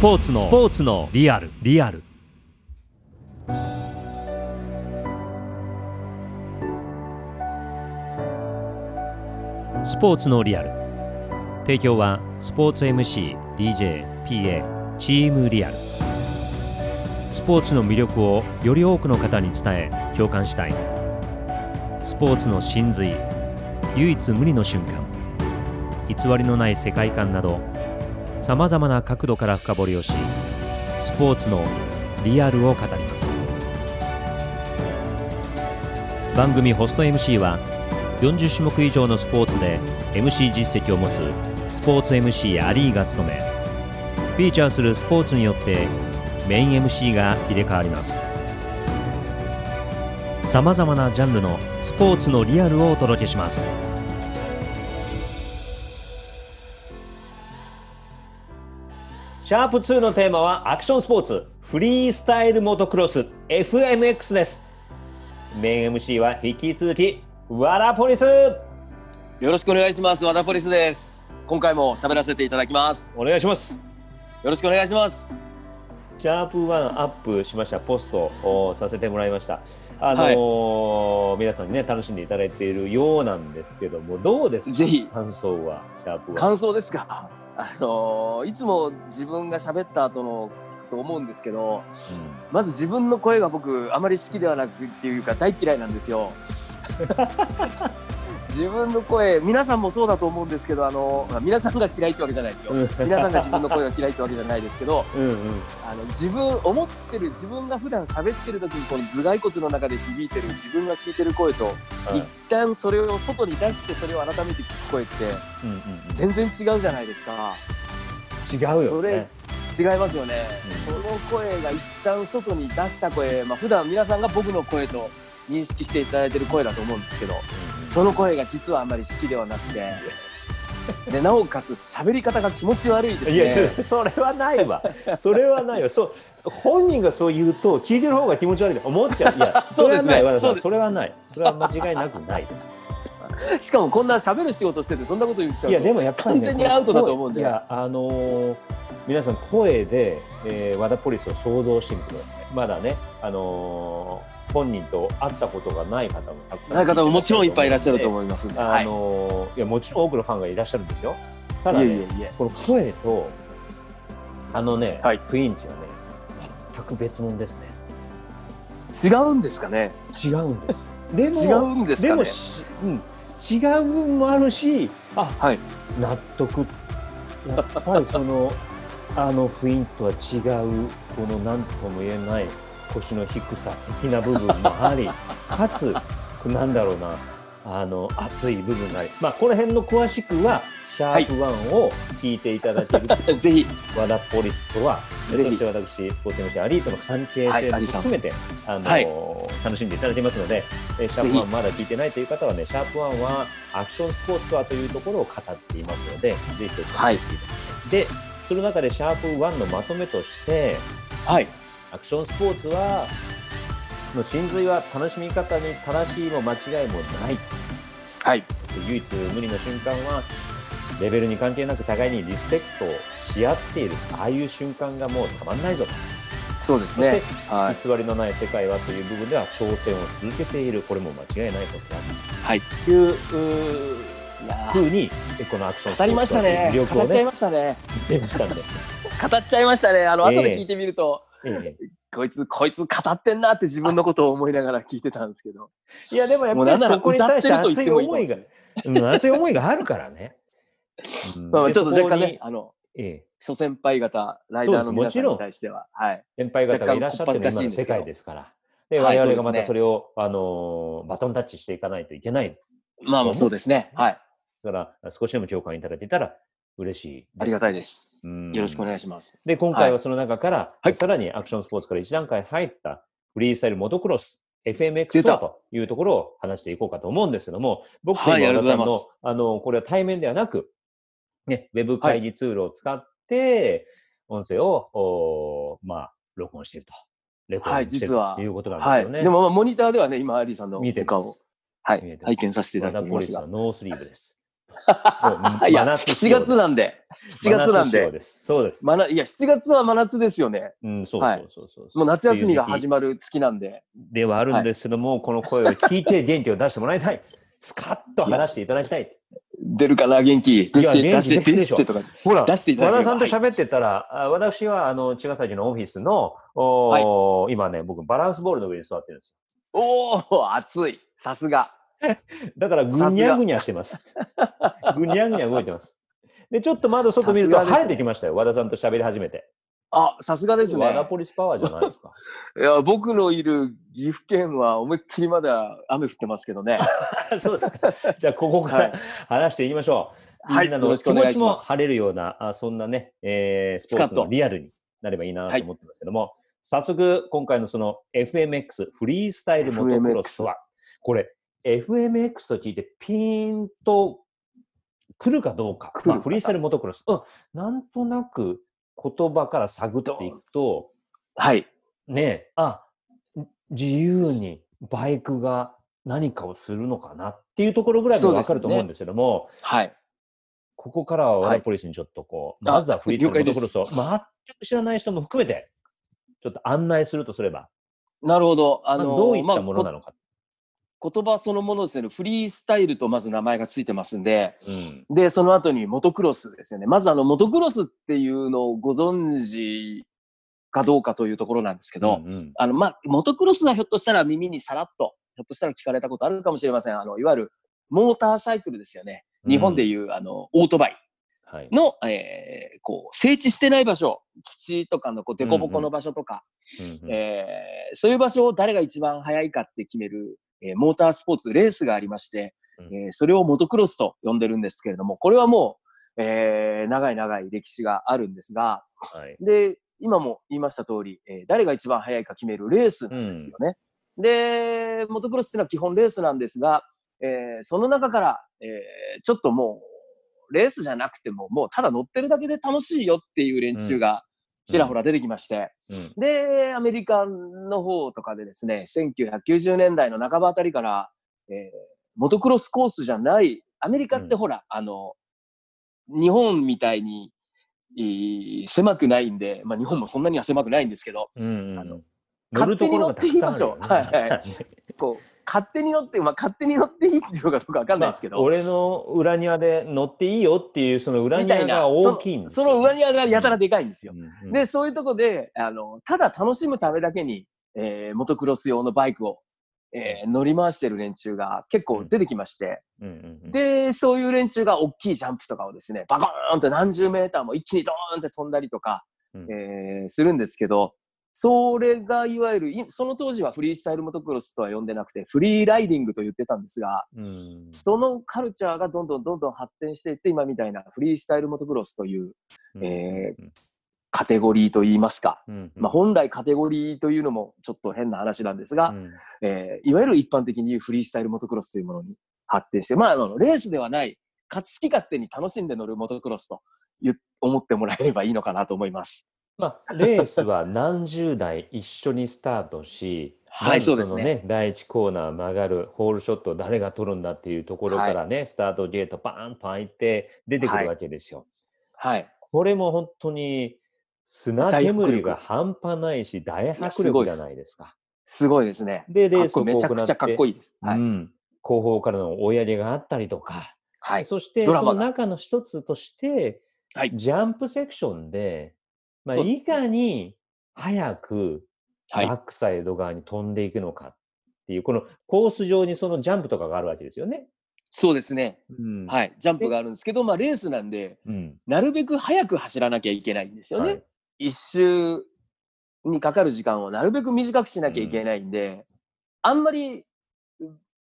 ポーツのスポーツのリアル。リアル。スポーツのリアル。提供はスポーツ MCDJPA チームリアル。スポーツの魅力をより多くの方に伝え共感したい。スポーツの真髄唯一無二の瞬間。偽りのない世界観などさまざまな角度から深掘りをしスポーツのリアルを語ります。番組ホスト MC は40種目以上のスポーツで MC 実績を持つスポーツ MC アリーが務めフィーチャーするスポーツによってメイン MC が入れ替わります。さまざまなジャンルのスポーツのリアルをお届けします。シャープ2のテーマはアクションスポーツフリースタイルモトクロス FMX ですメイン MC は引き続きワラポリスよろしくお願いします。和田ポリスです。今回も喋らせていただきます。お願いしますよろしくお願いします。シャープ1アップしましたポストをさせてもらいました。あのー皆さんにね楽しんでいただいているようなんですけどもどうですかぜひ感想はシャープ1。感想ですか。あのーいつも自分が喋った後の聞くと思うんですけど、まず自分の声が僕あまり好きではなくっていうか大嫌いなんですよ。自分の声皆さんもそうだと思うんですけどあの皆さんが嫌いってわけじゃないですよ。うん。皆さんが自分の声が嫌いってわけじゃないですけど うんうん。あの自分思ってる自分が普段喋ってる時にこの頭蓋骨の中で響いてる自分が聞いてる声とはい一旦それを外に出してそれを改めて聞く声ってうんうん全然違うじゃないですか。違うよね。違いますよね、うん。その声が一旦外に出した声まあ普段皆さんが僕の声と認識していただいてる声だと思うんですけどその声が実はあんまり好きではなくて でなおかつ喋り方が気持ち悪いですいやいねやそれはないわ。それはないわ。そう本人がそう言うと聞いてる方が気持ち悪いと思っちゃう。いや そうですねれはない和田さそれはない。それは間違いなくないです。しかもこんな喋る仕事しててそんなこと言っちゃうといやでもやっぱり、ね、完全にアウトだと思うんでいやあのー皆さん声で、えー、和田ポリスを想像してみてくださいまだねあのー本人と会ったことがない方もたくさんない方ももちろんいっぱいいらっしゃるとう思います。あはい、いやもちろん多くのファンがいらっしゃるんです。よただねいえいえいえ。この声とあのね、はい。雰囲気はね全く別物ですね。違うんですかね？違うんです。でも違うんですかね？でもし、うん、違う部分もあるしあはい。納得。やっぱりそのあの雰囲気とは違うこの何とも言えない腰の低さ的な部分もあり かつなんだろうなあの熱い部分があり。まあこの辺の詳しくはシャープ1を聞いていただけると、ぜひ。和田ポリスとはそして私スポーツ MC アリートの関係性も含めて、あのはい。楽しんでいただけますので、えーシャープぜ1まだ聞いてないという方はね、シャープ1はアクションスポーツとはというところを語っていますので、ぜひそち聞いていただきで、その中でシャープ1のまとめとして、はいアクションスポーツは、の真髄は楽しみ方に正しいも間違いもない。はい。唯一無二の瞬間はレベルに関係なく互いにリスペクトをし合っている。ああいう瞬間がもうたまんないぞと。そうですね。はい。偽りのない世界はという部分では挑戦を続けている。これも間違いないことだ。はい。といううーいやふうにえこのアクション語りましたね。ね語っちゃいましたね。言ってましたんで、語っちゃいましたね。あの、ええ。後で聞いてみるとええ。こいつこいつ語ってんなって自分のことを思いながら聞いてたんですけど。いやでもやっぱりそこに対して熱い思いが熱い思いがあるからね、うん。まあちょっと若干ねあのええ。諸先輩方ライダーの皆さんに対してははい。先輩方がいらっしゃってる今の世界ですから。で、はい我々がまたそれを、あのーバトンタッチしていかないといけない。まあまあそうですね。はい。だから、少しでも共感いただけたら嬉しい。ありがたいです。うん。よろしくお願いします。で、今回はその中から、はい。さらにアクションスポーツから一段階入ったフリースタイルモトクロス、出 FMX た。というところを話していこうかと思うんですけども、僕とはい今和田さんの、いあの、これは対面ではなく、ね、ウェブ会議ツールを使って、音声を、おまあ、録音していると。レコーディングしてるはい実はということなんですはいよね。でもまあモニターではね今アリーさんの見えてお顔をはい拝見させていただいていますノースリーブです。いや、真夏7仕様月なんで、7月なんで、です。そうです。まないや、7月は真夏ですよね。うん、そうはいそうそうそう。もう夏休みが始ままる月なんで。ではあるんですけども、この声を聞いて元気を出してもらいたい。スカッと話していただきたい。出るかな、元気。出して、出して、出してとか。ほら、出していただけ和田さんと喋ってたら、あ私はあの茅ヶ崎のオフィスの、おー今ね、僕、バランスボールの上に座ってるんですおお、暑い。さすが。よ。だから、ぐにゃぐにゃしてます。ぐにゃぐにゃ動いてます。で、ちょっと窓外見ると晴れてきましたよ。和田さんと喋り始めて。あ、さすがです和田ね。ポリスパワーじゃないですか。いや、僕のいる岐阜県は思いっきりまだ雨降ってますけどね。そうですか。じゃあ、ここから、はい話していきましょう。はいみんなの気持ちも晴れるような、あそんなね、えースポーツのリアルになればいいなと思ってますけども、早速、今回のその FMX、フリースタイルモトクロスとは、これ、FMX と聞いてピーンと来るかどうか、まあ、フリースタイルモトクロス、うん、なんとなく言葉から探っていくと、はい。ねえ、あ、自由にバイクが何かをするのかなっていうところぐらいがわかると思うんですけども、はい。ここからはワはい。ダポリスにちょっとこう、あまずはフリースタイルモトクロスを了全く知らない人も含めて、ちょっと案内するとすれば、なるほど。あのどういったまあものなのか。こ言葉そのものですね。フリースタイルとまず名前がついてますんで、うんで、その後にモトクロスですよね。まずあの、モトクロスっていうのをご存知かどうかというところなんですけど、うんうんあの、まあ、モトクロスはひょっとしたら耳にさらっと、ひょっとしたら聞かれたことあるかもしれません。あの、いわゆるモーターサイクルですよね。日本でいう、あの、オートバイはい。の、えーこう、整地してない場所、土とかのこう、凸凹の場所とか、うんうんえーそういう場所を誰が一番速いかって決める、えーモータースポーツ、レースがありまして、うんえーそれをモトクロスと呼んでるんですけれども、これはもう、えー長い長い歴史があるんですが、はい。で、今も言いました通り、えー誰が一番速いか決めるレースなんですよね。で、モトクロスっていうのは基本レースなんですが、えーその中から、えーちょっともう、レースじゃなくても、もうただ乗ってるだけで楽しいよっていう連中がちらほら出てきまして、うん。で、アメリカの方とかでですね、1990年代の半ばあたりから、えーモトクロスコースじゃない、アメリカってほら、あの、日本みたいに、いい狭くないんで、まあ日本もそんなには狭くないんですけど、うんうんあの乗るところがたくさんあるよね。勝手に乗っていい場所はいは こう、勝手に乗って、まあ勝手に乗っていいっていうのかどうかわかんないですけど、まあ俺の裏庭で乗っていいよっていうその裏庭が大きいんですそのその裏庭がやたらでかいんですよ。うんうん。で、そういうとこで、あの、ただ楽しむためだけに、えーモトクロス用のバイクを、えー乗り回してる連中が結構出てきまして、うんうんうんで、そういう連中が大きいジャンプとかをですね、バコーンと何十メーターも一気にドーンって飛んだりとか、うん。えーするんですけど、それがいわゆる、いその当時はフリースタイルモトクロスとは呼んでなくて、フリーライディングと言ってたんですが、うん。そのカルチャーがどんどんどんどん発展していって、今みたいなフリースタイルモトクロスというえうんカテゴリーといいますか、うんうん。まあ、本来カテゴリーというのもちょっと変な話なんですが、うん。えーいわゆる一般的に言うフリースタイルモトクロスというものに発展して、まあ、あのレースではない、か好き勝手に楽しんで乗るモトクロスと思ってもらえればいいのかなと思います。まあ、レースは何十台一緒にスタートし、はいそうですねのね、第一コーナー曲がるホールショットを誰が取るんだっていうところからね、スタートゲートパーンと開いて出てくはいるわけですよ。はい。これも本当に砂煙が半端ないし、大迫力じゃないですか。すごいですね。で、レースをめちゃくちゃかっこいいです。はい。うん、後方からの追い上げがあったりとか、はい。そしてその中の一つとして、はいジャンプセクションで、まあ、いかに早くはいバックサイド側に飛んでいくのかっていう、このコース上にそのジャンプとかがあるわけですよね。そうですね。うんはい。ジャンプがあるんですけど、まあレースなんで、うんなるべく早く走らなきゃいけないんですよね。はい一周にかかる時間をなるべく短くしなきゃいけないんで、あんまりう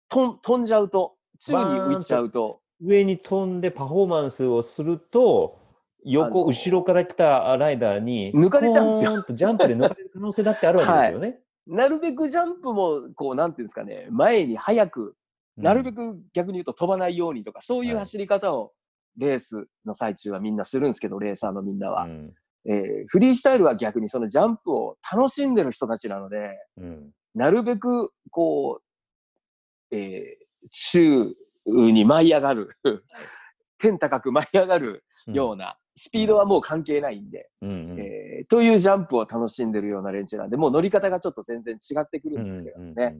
とん飛んじゃうと、宙に浮いちゃうと、上に飛んでパフォーマンスをすると、横、後ろから来たライダーに、抜かれちゃうんですよ。ジャンプで抜かれる可能性だってあるわけですよね。なるべくジャンプも、こう、なんていうんですかね、前に早く、なるべく逆に言うと飛ばないようにとか、そういうはい。走り方をレースの最中はみんなするんですけど、レーサーのみんなは。うん。えーフリースタイルは逆にそのジャンプを楽しんでる人たちなので、うん。なるべく、こう、えー、宙に舞い上がる 天高く舞い上がるような、スピードはもう関係ないんで、うんうんえーというジャンプを楽しんでるような連中なんで、もう乗り方がちょっと全然違ってくるんですけどね。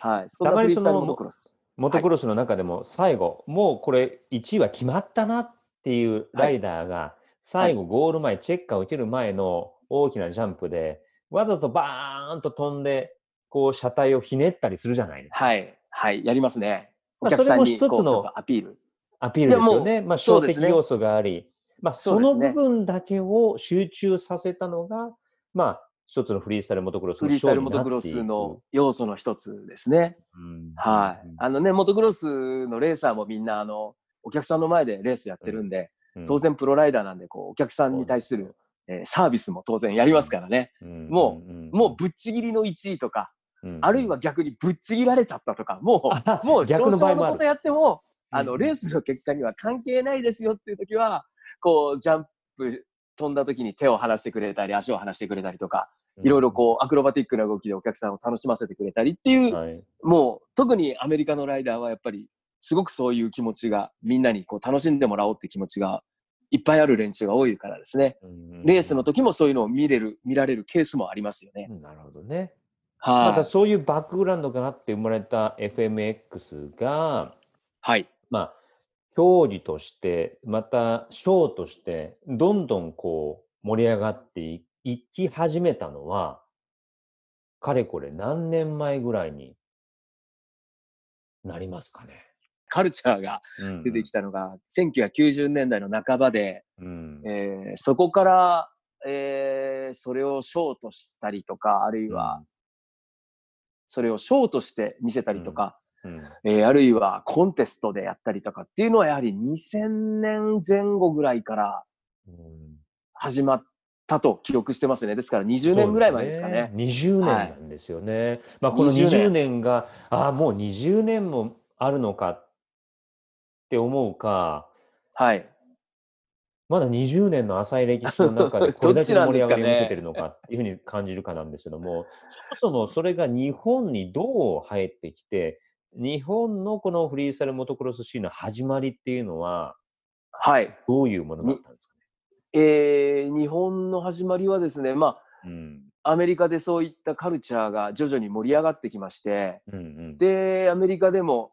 はい。そんなフリースタイルモトクロス。モトクロスの中でも最後、もうこれ1位は決まったなっていうライダーが、最後ゴール前、チェッカーを受ける前の大きなジャンプで、わざとバーンと飛んで、こう車体をひねったりするじゃないですか。はい。はい。やりますね。おまあ客さんにそれも一つのアピール。アピールですよね。まあ、ね小的要素があり、まあ、そうの部分だけを集中させたのが、まあ、一つのフリースタイルモトクロスのフリースタイルモトクロスの要素の一つですね。うんはい。うんあのね、モトクロスのレーサーもみんな、あの、お客さんの前でレースやってるんで、うん当然プロライダーなんで、こう、お客さんに対する、えーサービスも当然やりますからね。うんもうんもうぶっちぎりの1位とか、うんあるいは逆にぶっちぎられちゃったとか、もあう、もう逆の場合もある。少々のことやっても、あの、うん。レースの結果には関係ないですよっていう時は、こう、ジャンプ飛んだ時に手を離してくれたり、足を離してくれたりとか、いろいろこう、アクロバティックな動きでお客さんを楽しませてくれたりっていう、はいもう、特にアメリカのライダーはやっぱり、すごくそういう気持ちが、みんなにこう、楽しんでもらおうって気持ちが、いっぱいある連中が多いからですね。レースの時もそういうのを見れる、見られるケースもありますよね。うんなるほどね。まはい。たそういうバックグラウンドがあって生まれた FMX が、はい。まあ、競技として、またショーとして、どんどんこう盛り上がっていいき始めたのは、かれこれ何年前ぐらいになりますかね。カルチャーが出てきたのが、1990年代の半ばで、うん。えーそこから、えーそれをショーとしたりとか、あるいは、それをショーとして見せたりとか、うんえーあるいはコンテストでやったりとかっていうのはやはり2000年前後ぐらいからうん始まったと記憶してますね。ですから20年ぐらい前ですかね。ね20年はいなんですよね。まあ、この20 20年が、ああ、もう20年もあるのかって思うか、はい。まだ20年の浅い歴史の中で これだけの盛り上がりを見せてるのかっていうふうに感じるかなんですけども、そもそもそれが日本にどう入ってきて、日本のこのフリースタイルモトクロスシーンの始まりっていうのは、はい。どういうものだったんですかね？えー日本の始まりはですね、まうん。あ、アメリカでそういったカルチャーが徐々に盛り上がってきまして、うんうん。で、アメリカでも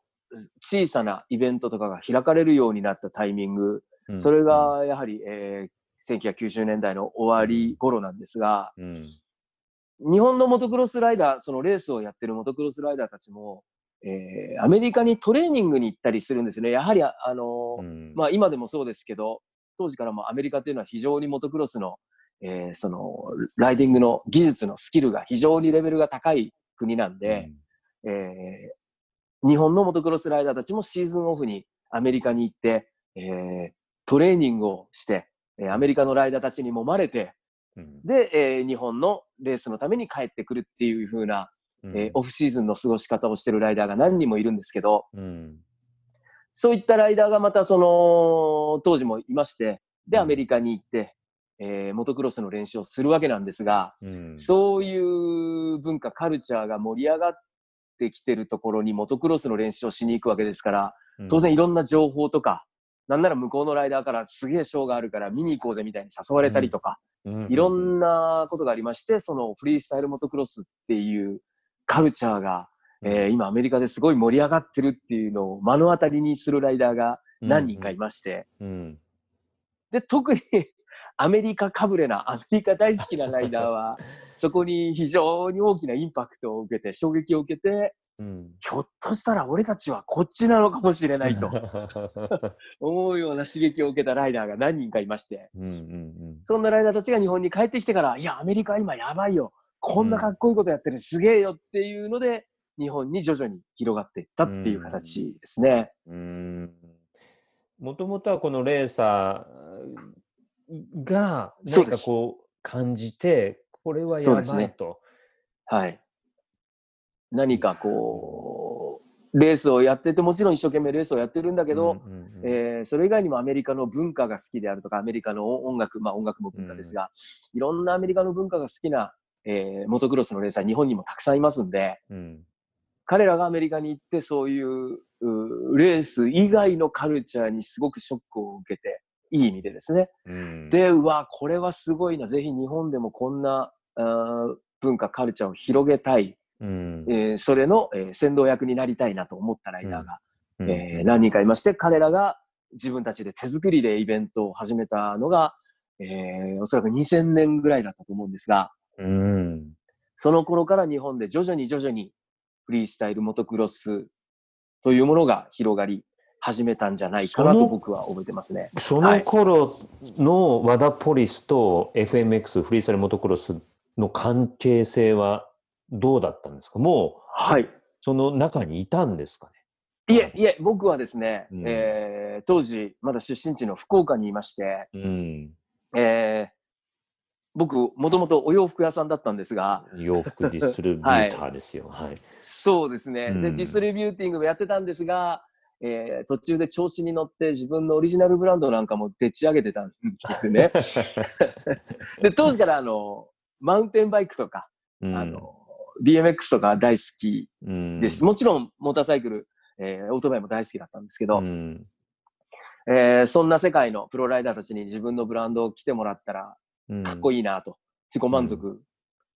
小さなイベントとかが開かれるようになったタイミング、うんそれがやはり、えー1990年代の終わり頃なんですが、うん。日本のモトクロスライダー、そのレースをやってるモトクロスライダーたちも、えーアメリカにトレーニングに行ったりするんですね。やはり、ああのーうん。まあ今でもそうですけど、当時からもアメリカっていうのは非常にモトクロスの、えーその、ライディングの技術のスキルが非常にレベルが高い国なんで、えー日本のモトクロスライダーたちもシーズンオフにアメリカに行って、えートレーニングをして、えーアメリカのライダーたちに揉まれて、うん。で、えー日本のレースのために帰ってくるっていう風な、うん。えーオフシーズンの過ごし方をしてるライダーが何人もいるんですけど、うん。そういったライダーがまたその、当時もいまして、で、うん。アメリカに行って、えーモトクロスの練習をするわけなんですが、うん。そういう文化、カルチャーが盛り上がってきてるところにモトクロスの練習をしに行くわけですから、当然いろんな情報とか、なんなら向こうのライダーからすげえショーがあるから見に行こうぜみたいに誘われたりとか、うん。いろんなことがありまして、そのフリースタイルモトクロスっていうカルチャーが、えー今アメリカですごい盛り上がってるっていうのを目の当たりにするライダーが何人かいまして、うん。で、特に アメリカかぶれな、アメリカ大好きなライダーは、そこに非常に大きなインパクトを受けて、衝撃を受けて、うん。ひょっとしたら俺たちはこっちなのかもしれないと 思うような刺激を受けたライダーが何人かいまして、うんうんそんなライダーたちが日本に帰ってきてから、いや、アメリカ今やばいよ。こんなかっこいいことやってる、すげえよっていうので、日本に徐々に広がっていったっていう形ですね。うんもともとはこのレーサーが何かこう感じてこれはやばいと。はい。何かこう、レースをやってて、もちろん一生懸命レースをやってるんだけど、それ以外にもアメリカの文化が好きであるとか、アメリカの音楽、まあ音楽も文化ですが、いろんなアメリカの文化が好きな、えーモトクロスのレーサー、日本にもたくさんいますんで、うん彼らがアメリカに行ってそういううレース以外のカルチャーにすごくショックを受けて、いい意味でですね。うん、で、うわ、これはすごいな。ぜひ日本でもこんな文化、カルチャーを広げたい。うんえーそれの、えー先導役になりたいなと思ったライダーが、うんえー何人かいまして、彼らが自分たちで手作りでイベントを始めたのが、えーおそらく2000年ぐらいだったと思うんですが、うんその頃から日本で徐々に徐々にフリースタイルモトクロスというものが広がり始めたんじゃないかなと僕は覚えてますね。その頃の和田ポリスと FMX フリースタイルモトクロスの関係性はどうだったんですか？もうはい。その中にいたんですかいえ、いえ、僕はですね、うんえー当時まだ出身地の福岡にいまして、ね。うん。えー僕、もともとお洋服屋さんだったんですが、洋服ディストリビューターですよ。はい。そうですね。で、うんディストリビューティングもやってたんですが、えー途中で調子に乗って自分のオリジナルブランドなんかもでち上げてたんですよね。で、当時からあの、マウンテンバイクとか、うんあの、BMX とか大好きうんです。もちろん、モーターサイクル、えーオートバイも大好きだったんですけど、うんえーそんな世界のプロライダーたちに自分のブランドを着てもらったら、うんかっこいいなと、自己満足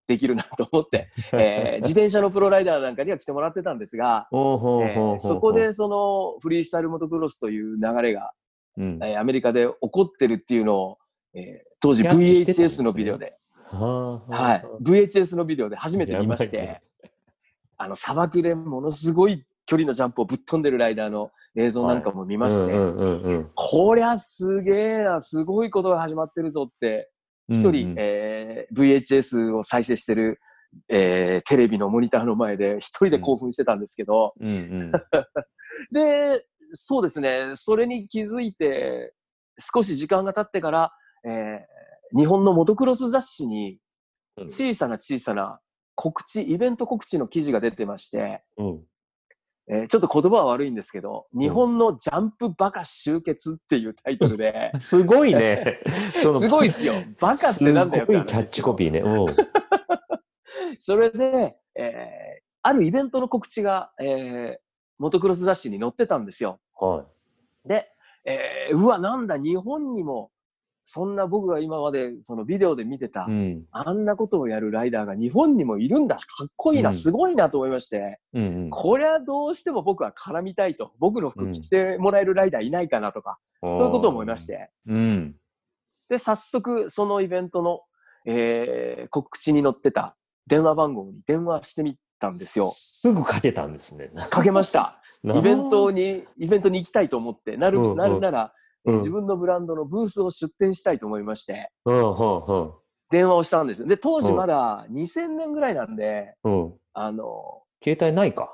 できるなと思って、えー自転車のプロライダーなんかには来てもらってたんですが、そこでそのフリースタイルモトクロスという流れが、うん。えーアメリカで起こってるっていうのを、えー当時 VHS ね。のビデオで、はい、VHS のビデオで初めて見まして、あの砂漠でものすごい距離のジャンプをぶっ飛んでるライダーの映像なんかも見まして、こりゃすげえな、すごいことが始まってるぞって、うん一人、うんえー VHS を再生してる、えーテレビのモニターの前で一人で興奮してたんですけど、うんうん。で、そうですね、それに気づいて、少し時間が経ってから、えー日本のモトクロス雑誌にうん。小さな小さな告知、イベント告知の記事が出てまして、うんえーちょっと言葉は悪いんですけど、日本のジャンプバカ集結っていうタイトルで、すごいね。すごいですよ。バカってなんだよっすごいキャッチコピーね。うん それで、えーあるイベントの告知が、えーモトクロス雑誌に載ってたんですよ。はで、えーうわ、なんだ、日本にも、そんな僕が今までそのビデオで見てた、い。うんあんなことをやるライダーが日本にもいるんだ。かっこいいな、うんすごいなと思いまして、うんうんこれはどうしても僕は絡みたいと。僕の服着てもらえるライダーいないかなとか、そういうことを思いまし。て。うん。で、早速、そのイベントの、えー告知に載ってた電話番号に電話してみたんですよ。すぐかけたんですね。かけました。イベントに、に、イベントに行きたいと思って、なる、うんうんなるなら、えーうん自分のブランドのブースを出店したいと思いまして、電話をしたんです。で、当時まだ2000年ぐらいなんで。あの、携帯ないか？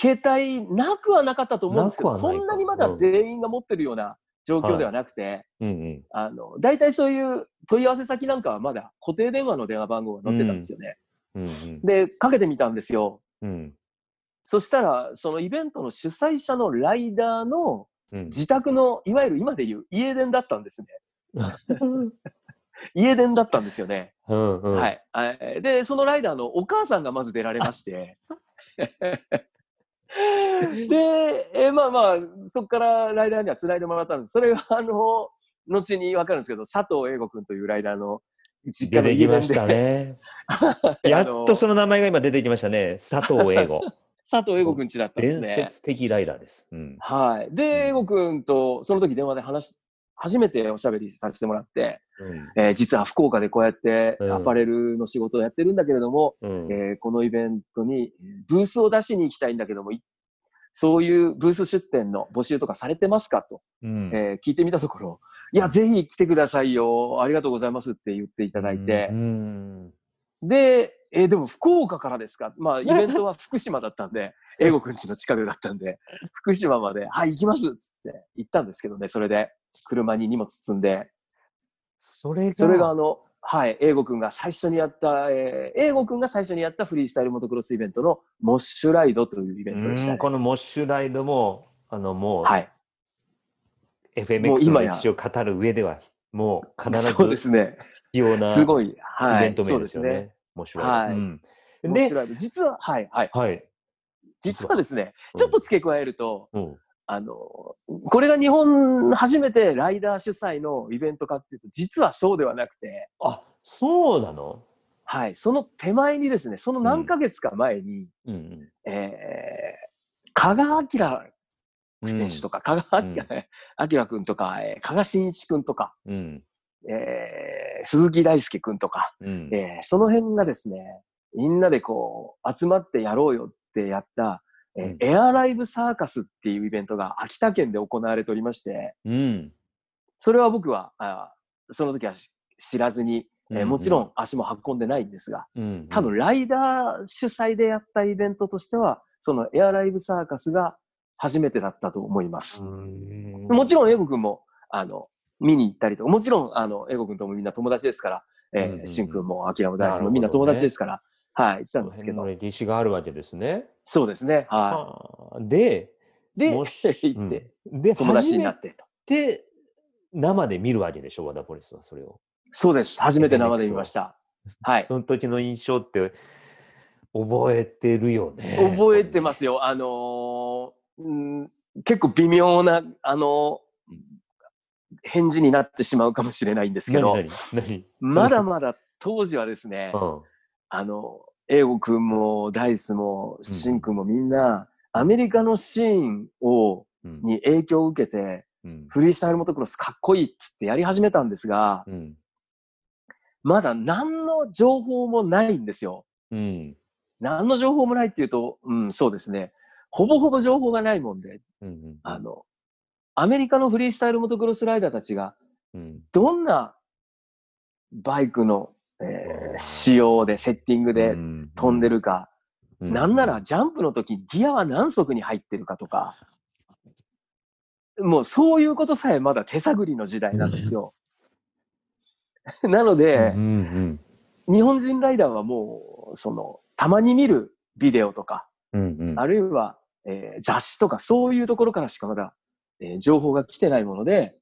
携帯なくはなかったと思うんですけど、そんなにまだ全員が持ってるような状況ではなくて。あの、大体そういう問い合わせ先なんかはまだ固定電話の電話番号が載ってたんですよね。うんうんで、かけてみたんですよ。うんそしたら、そのイベントの主催者のライダーのうん。自宅の、いわゆる今でいう家電だったんですね。家電だったんですよね。うんうん。はい。えで、そのライダーのお母さんがまず出られまして。で、えまあまあ、そこからライダーには繋いでもらったんです。それは、あの、後に分かるんですけど、佐藤英吾君というライダーの実出てき家の家電で。ましたね。やっとそのの名前が今出てきましたね。佐藤英語。佐藤英吾君家だったんです伝ね。説的ライダーです。うん。はい。で、英吾君とその時電話で話し、初めておしゃべりさせてもらって、うんえー実は福岡でこうやってうんアパレルの仕事をやってるんだけれども、うんえーこのイベントにブースを出しに行きたいんだけども、いそういうブース出店の募集とかされてますかと、うんえー聞いてみたところ、いや、ぜひ来てくださいよ。ありがとうございますって言っていただいてう、んで、えーでも福岡からですか？まあ、イベントは福島だったんで、英語くんちの近くだったんで、福島まで、はい、行きますっつって行ったんですけどね、それで、車に荷物積んで、それが、それがあの、はい、英語くんが最初にやった、えー、英語くんが最初にやったフリースタイルモトクロスイベントのモッシュライドというイベントでした、ね。うんこのモッシュライドも、あの、もう、はい。も FMX の歴史を語る上では、もう必ず。必要なイすごい。はい。ベント名ですよね。そうですね。モッシュライド。はいうんで。実は、はい、はい。はい。実はですね、うんちょっと付け加えると、うん。あの、これが日本初めてライダー主催のイベントかっていうと、実はそうではなくて、あ、そうなの？はい、その手前にですね、その何ヶ月か前に、うんえー、加賀明うん。選手とか、加賀明明君とか、えー加賀真一君とか、うん。えー鈴木大輔君とか、うん。えーその辺がですね、みんなでこう、集まってやろうよってやった、えーうんエアライブサーカスっていうイベントが秋田県で行われておりまして、うん。それは僕は、あその時はし知らずに、えーもちろんん足も運んでないんですが、うん、多分ライダー主催でやったイベントとしては、そのエアライブサーカスが初めてだったと思います。うん、もちろん、エゴ君も、あの、見に行ったりとか、もちろん、あの、エゴ君ともみんな友達ですから、えうんうんうんー、シン君も、アキラもダイスなるほどねもみんな友達ですから、はい、行ったんですけど、歴史があるわけですね。そうですね、はい。で、もし行って、うんで、友達になってと。て生で見るわけでしょ、ワダポリスはそれを。そうです。初めて生で見ました。はい。その時の印象って覚えてるよね。覚えてますよ。あのーうん、結構微妙な、あのー返事になってしまうかもしれないんですけど、まだまだ当時はですね、うん。あの、英語くんもダイスもシンくんもみんな、アメリカのシーンを、うん。に影響を受けて、うん。フリースタイルモトクロスかっこいいっつってやり始めたんですが、うん。まだ何の情報もないんですよ。うん。何の情報もないっていうと、うん、そうですね。ほぼほぼ情報がないもんで、うん。あの、アメリカのフリースタイルモトクロスライダーたちが、うん。どんなバイクの、えーうん仕様で、セッティングでうん。飛んでるか、うん。なんならジャンプの時ギアは何足に入ってるかとか、もうそういうことさえまだ手探りの時代なんですよ。なのでう、ん日本人ライダーはもう、その、たまに見るビデオとか、うんうんうん。あるいは、えー雑誌とかそういうところからしかまだ、えー情報が来てないもので、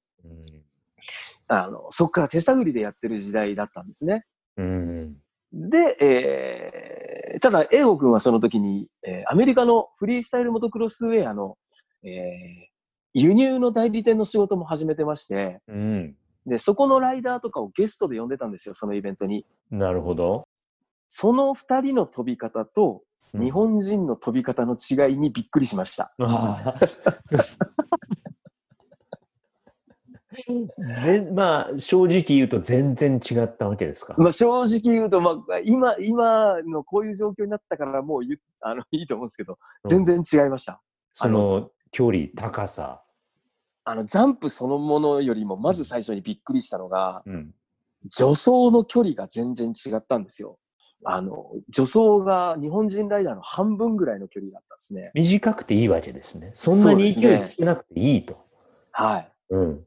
あの、そこから手探りでやってる時代だったんですね。うんで、えーただ、英語君はその時に、えーアメリカのフリースタイルモトクロスウェアの、えー輸入の代理店の仕事も始めてまして、うんで、そこのライダーとかをゲストで呼んでたんですよ、そのイベントに。なるほど。その二人の飛び方と、うん日本人の飛び方の違いにびっくりしました。あ あぜまあ正直言うと全然違ったわけですか？まあ、正直言うと、まあ、今、今のこういう状況になったからもうあのいいと思うんですけど、全然違いました。その距離、高さ。あの、ジャンプそのものよりも、まず最初にびっくりしたのが、うん助走の距離が全然違ったんですよ。あの、助走が日本人ライダーの半分ぐらいの距離だったんですね。短くていいわけですね。そんなに勢いつけなくていいと。はい。うん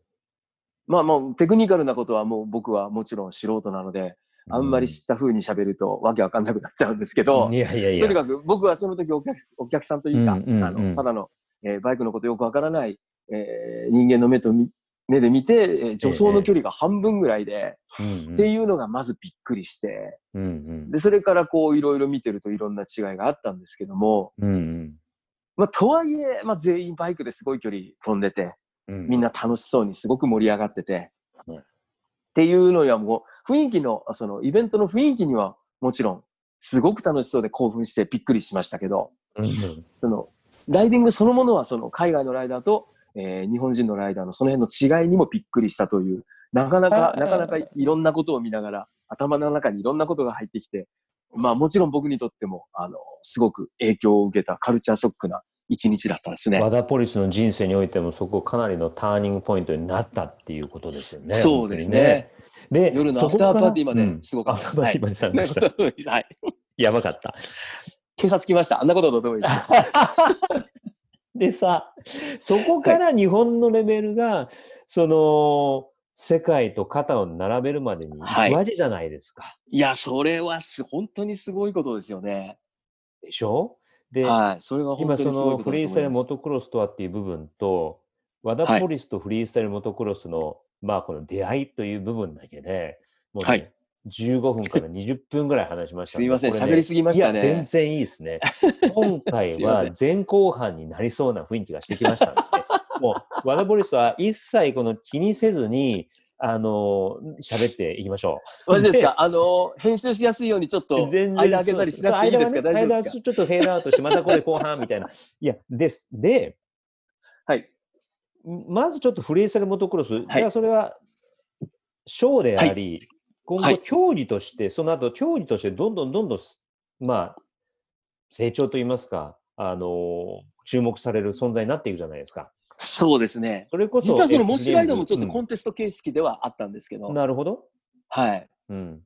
まあまあ、テクニカルなことはもう僕はもちろん素人なので、あんまり知った風に喋るとわけわかんなくなっちゃうんですけど、いやいやいや。とにかく僕はその時お客お客さんというか、うんうんうんあのただの、えーバイクのことよくわからない、えー人間の目とみ目で見て、えー助走の距離が半分ぐらいで、っていうのがまずびっくりして、で、それからこういろいろ見てるといろんな違いがあったんですけども、まあとはいえ、まあ全員バイクですごい距離飛んでて、うん。みんな楽しそうにすごく盛り上がってて、うんっていうのにはもう雰囲気の、そのイベントの雰囲気にはもちろんすごく楽しそうで興奮してびっくりしましたけど、うん。そのライディングそのものはその海外のライダーと、えー日本人のライダーのその辺の違いにもびっくりしたという、なかなか、なかなかいろんなことを見ながら、頭の中にいろんなことが入ってきて、まあもちろん僕にとっても、あの、すごく影響を受けたカルチャーショックな一日だったんですね和。田ポリスの人生においてもそこかなりのターニングポイントになったっていうことですよね。そうですね。ね。で夜のアフターパーティーまですごかアったフターパーティーまで参加した。はい。やばかった。警察来ました。あんなことどうでもいいですよ。でさ、そこから日本のレベルが、その、世界と肩を並べるまでに行くわけじゃないですか。いや、それはす、本当にすごいことですよね。でしょ？で、はい。それは本今そのフリースタイル。モトクロスとはっていう部分と、和田ポリスとフリースタイルモトクロスの、まあこの出会いという部分だけで、もうね、はい15分から20分ぐらい話しましたすいません、これね喋りすぎましたいや、全ね。然いいですね。今回は 前後半になりそうな雰囲気がしてきましたので、もう、ワダボリスは一切この気にせずに、あの、喋っていきましょマジですか？あの、編集しやすいようにちょっとう。全然間開けたりしなくていいですか？そうそう大丈夫ですか？ちょっとフェードアウトして、またこれ後半みたいな。いや、です。で、はい。まずちょっとフリースタイルモトクロス、じゃあそれはショーであり、今後はい競技として、その後競技としてどんどんどんどん、まあ、成長といいますか、あのー注目される存在になっていくじゃないですか。そうですね。それこそ、実はそのモッシュライドもちょっとうんコンテスト形式ではあったんですけど、なるほど。はい。うん。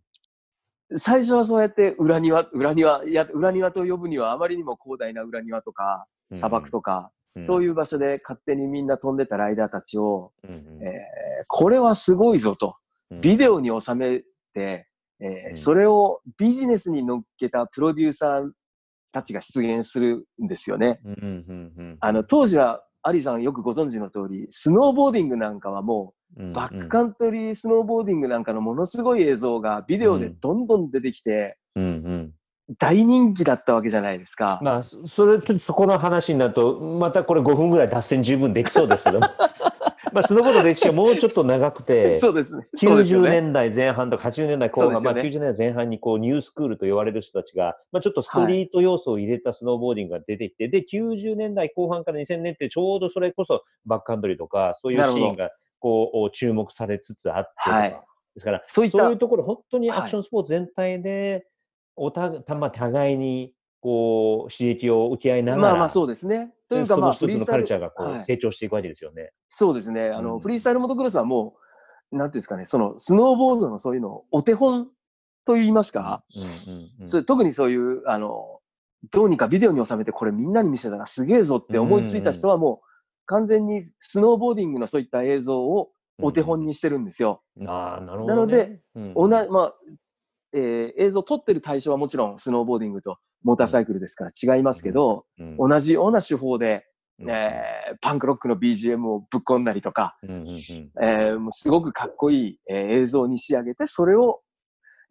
最初はそうやって裏庭、裏庭、いや、裏庭と呼ぶにはあまりにも広大な裏庭とか、砂漠とか、そういいう場所で勝手にみんな飛んでたライダーたちを、うん。うんえーこれはすごいぞと、うんビデオに収めて、えーうんそれをビジネスに乗っけたプロデューサーたちが出現するんですよね。あの、当時は、アリさんよくご存知の通り、スノーボーディングなんかはもうバックカントリースノーボーディングなんかのものすごい映像がビデオでどんどん出てきて、大人気だったわけじゃないですか。まあ、そそれ、そこの話になると、またこれ5分ぐらい脱線十分できそうですけども。まあ、スノーボードの歴史はもうちょっと長くて、そうですね。そうですよ90ね。年代前半とか80年代後半、まあ、そうですよね90年代前半にこうニュースクールと言われる人たちが、まあ、ちょっとストリート要素を入れたスノーボーディングが出てきて、で、90年代後半から2000年ってちょうどそれこそバックカントリーとか、そういうシーンがこう注目されつつあってはいですから、そういったそういうところ、本当にアクションスポーツ全体で、おたたまあ互いにこう刺激を受け合いながら、まあまあそうですね。というかまあ、その一つのカルチャールがこうはい成長していくわけですよね。そうですね。あの、うんフリースタイルモトクロスはもう、なんていうんですかね、その、スノーボードのそういうのをお手本と言いますか、うんうんうんそれ特にそういう、あの、どうにかビデオに収めてこれみんなに見せたらすげえぞって思いついた人はもう、完全にスノーボーディングのそういった映像をお手本にしてるんですよ。ああ、なるほど、ね。なので、うん同じ、まあ、えー映像撮ってる対象はもちろんスノーボーディングとモーターサイクルですから違いますけど、うん同じような手法で、うん。えーパンクロックの BGM をぶっ込んだりとか、えーもうすごくかっこいい、えー映像に仕上げて、それを、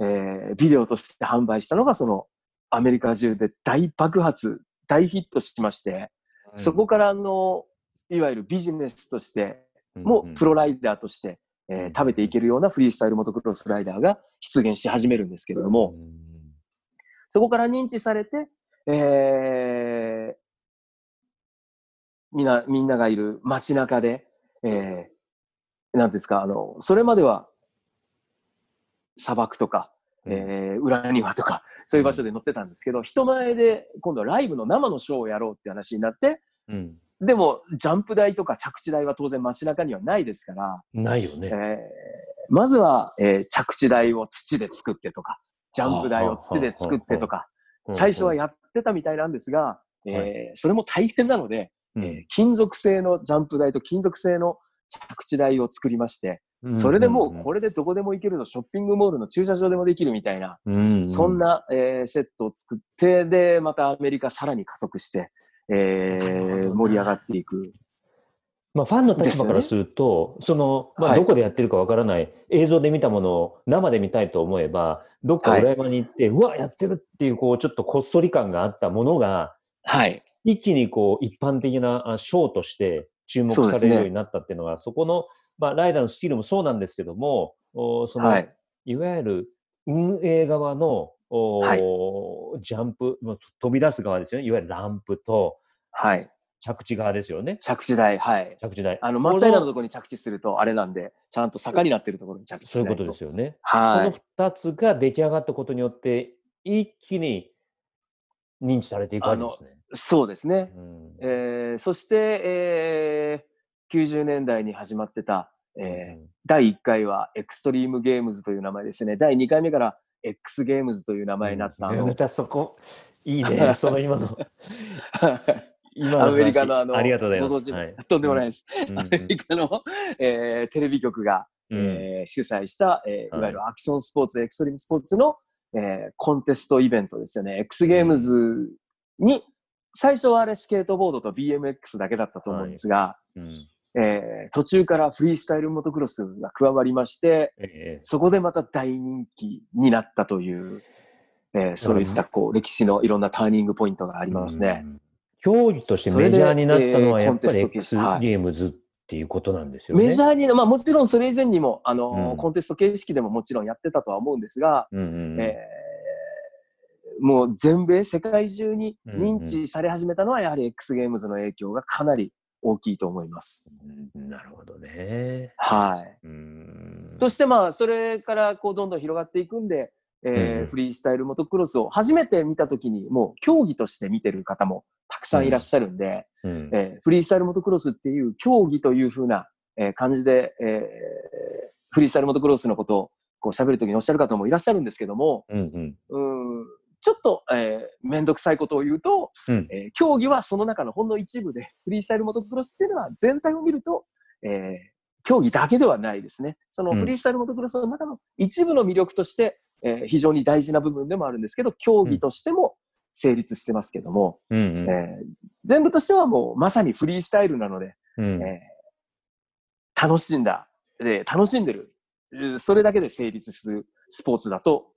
えービデオとして販売したのが、そのアメリカ中で大爆発、大ヒットしまして、そこからあの、いわゆるビジネスとしてもプロライダーとして、えーうん食べていけるようなフリースタイルモトクロスライダーが出現し始めるんですけれども、うんそこから認知されて、えーみんな、みんながいる街中で、えーなんですか、あの、それまでは砂漠とか、えー裏庭とか、そういう場所で乗ってたんですけど、人前で今度はライブの生のショーをやろうって話になって、うん。でも、ジャンプ台とか着地台は当然街中にはないですから、ないよね。えーまずは、えー着地台を土で作ってとか、ジャンプ台を土で作ってとか、最初はやってたみたいなんですが、えーそれも大変なので、うん。えー金属製のジャンプ台と金属製の着地台を作りまして、うんそれでもうこれでどこでも行けるぞ、ショッピングモールの駐車場でもできるみたいな、うんそんな、えーセットを作って、で、またアメリカさらに加速して、えー盛り上がっていく。まあ、ファンの立場からすると、その、まあ、はいどこでやってるかわからない、映像で見たものを生で見たいと思えば、どっか裏山に行って、うわ、やってるっていう、こう、ちょっとこっそり感があったものが、はい。一気にこう、一般的なあショーとして注目されるようになったっていうのは、そこの、まあ、ライダーのスキルもそうなんですけども、おその、、はいい。わゆる運営側の、おはいジャンプ、まあ飛び出す側ですよね。いわゆるランプとはい。着地側ですよね。着地台、はい。着地台。あの、真っ平らなところに着地すると、あれなんで、ちゃんと坂になってるところに着地しそうないいうと。ことですよね。このはい。二つが出来上がったことによって、一気に認知されていくわけですね。そうですね。うんえーそして、えー90年代に始まってた、えー第1回はエクストリームゲームズという名前ですね。第2回目から X ゲームズという名前になった、あのまたそこ、いいね、その今の。今アメリカのあの、ありがとうございます。はいとんでもないです。うんアメリカの、えーテレビ局が、うんえー主催した、えーはいいわゆるアクションスポーツ、エクストリームスポーツの、えーコンテストイベントですよね。X ゲームズに、最初はあれスケートボードと BMX だけだったと思うんですが、うんえー途中からフリースタイルモトクロスが加わりまして、ええそこでまた大人気になったという、えーそういったこう歴史のいろんなターニングポイントがありますね。うん。競技としてメジャーになったのはえーやっぱり X ゲームズっていうことなんですよね。メジャーに、まあもちろんそれ以前にも、あのーうんコンテスト形式でももちろんやってたとは思うんですが、うんうんうんえーもう全米、世界中に認知され始めたのは、やはり X ゲームズの影響がかなり大きいと思います。うんなるほどね。はい。うんそしてまあ、それからこうどんどん広がっていくんで、えーうん。フリースタイルモトクロスを初めて見たときに、もう競技として見てる方もたくさんいらっしゃるんで、うん。えーフリースタイルモトクロスっていう競技というふうな、えー感じで、えーフリースタイルモトクロスのことをこう喋るときにおっしゃる方もいらっしゃるんですけども、うんうん。うーんちょっと、えー、めんどくさいことを言うと、うん。えー競技はその中のほんの一部で、フリースタイルモトクロスっていうのは全体を見ると、えー競技だけではないですね。そのうん。フリースタイルモトクロスの中の一部の魅力として、えー非常に大事な部分でもあるんですけど、競技としても成立してますけども、うんうんえー全部としてはもうまさにフリースタイルなので、うんえー楽しんだ、で楽しんでる、えーそれだけで成立するスポーツだと、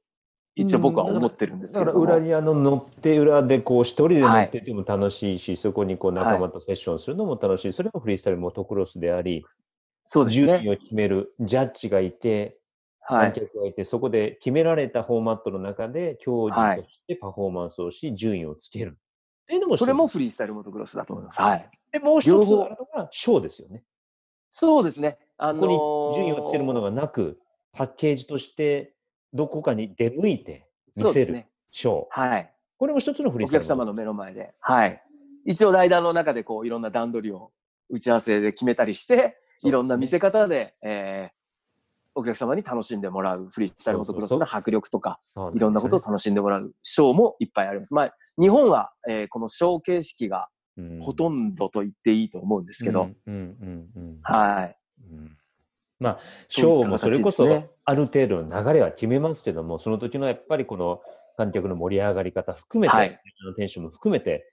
一応僕は思ってるんですだから。裏にあの乗って裏でこう一人で乗ってても楽しいし、そこにこう仲間とセッションするのも楽しい、それがフリースタイルモトクロスであり、そうです順位ね。を決めるジャッジがいて、観はい。客がいて、そこで決められたフォーマットの中で競技としてパフォーマンスをし、順位をつける。っていうのもそれもフリースタイルモトクロスだと思います。はい。でもう一つあるのがショーですよね。そうですね。あのーここに順位をつけるものがなく、パッケージとしてどこかに出向いて見せる。ショー。はい。これも一つのフリースタイルお客様の目の前で。はい。一応ライダーの中でこういろんな段取りを打ち合わせで決めたりして、いろんな見せ方で、えーお客様に楽しんでもらうフリースタイルモトクロスの迫力とか、いろんなことを楽しんでもらうショーもいっぱいあります。まあ、日本は、えーこのショー形式がほとんんどと言っていいと思うんですけど、はい。うん。まあ、ショーもそれこそある程度の流れは決めますけども、その時のやっぱりこの観客の盛り上がり方含めて、はい。あのテンションも含めて、